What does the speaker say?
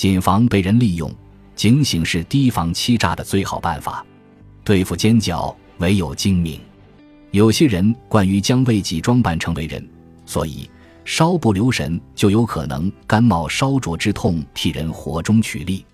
谨防被人利用，警醒是提防欺诈的最好办法。对付奸狡，唯有精明。有些人惯于将为己装扮成为人，所以稍不留神就有可能甘冒烧灼之痛替人火中取栗。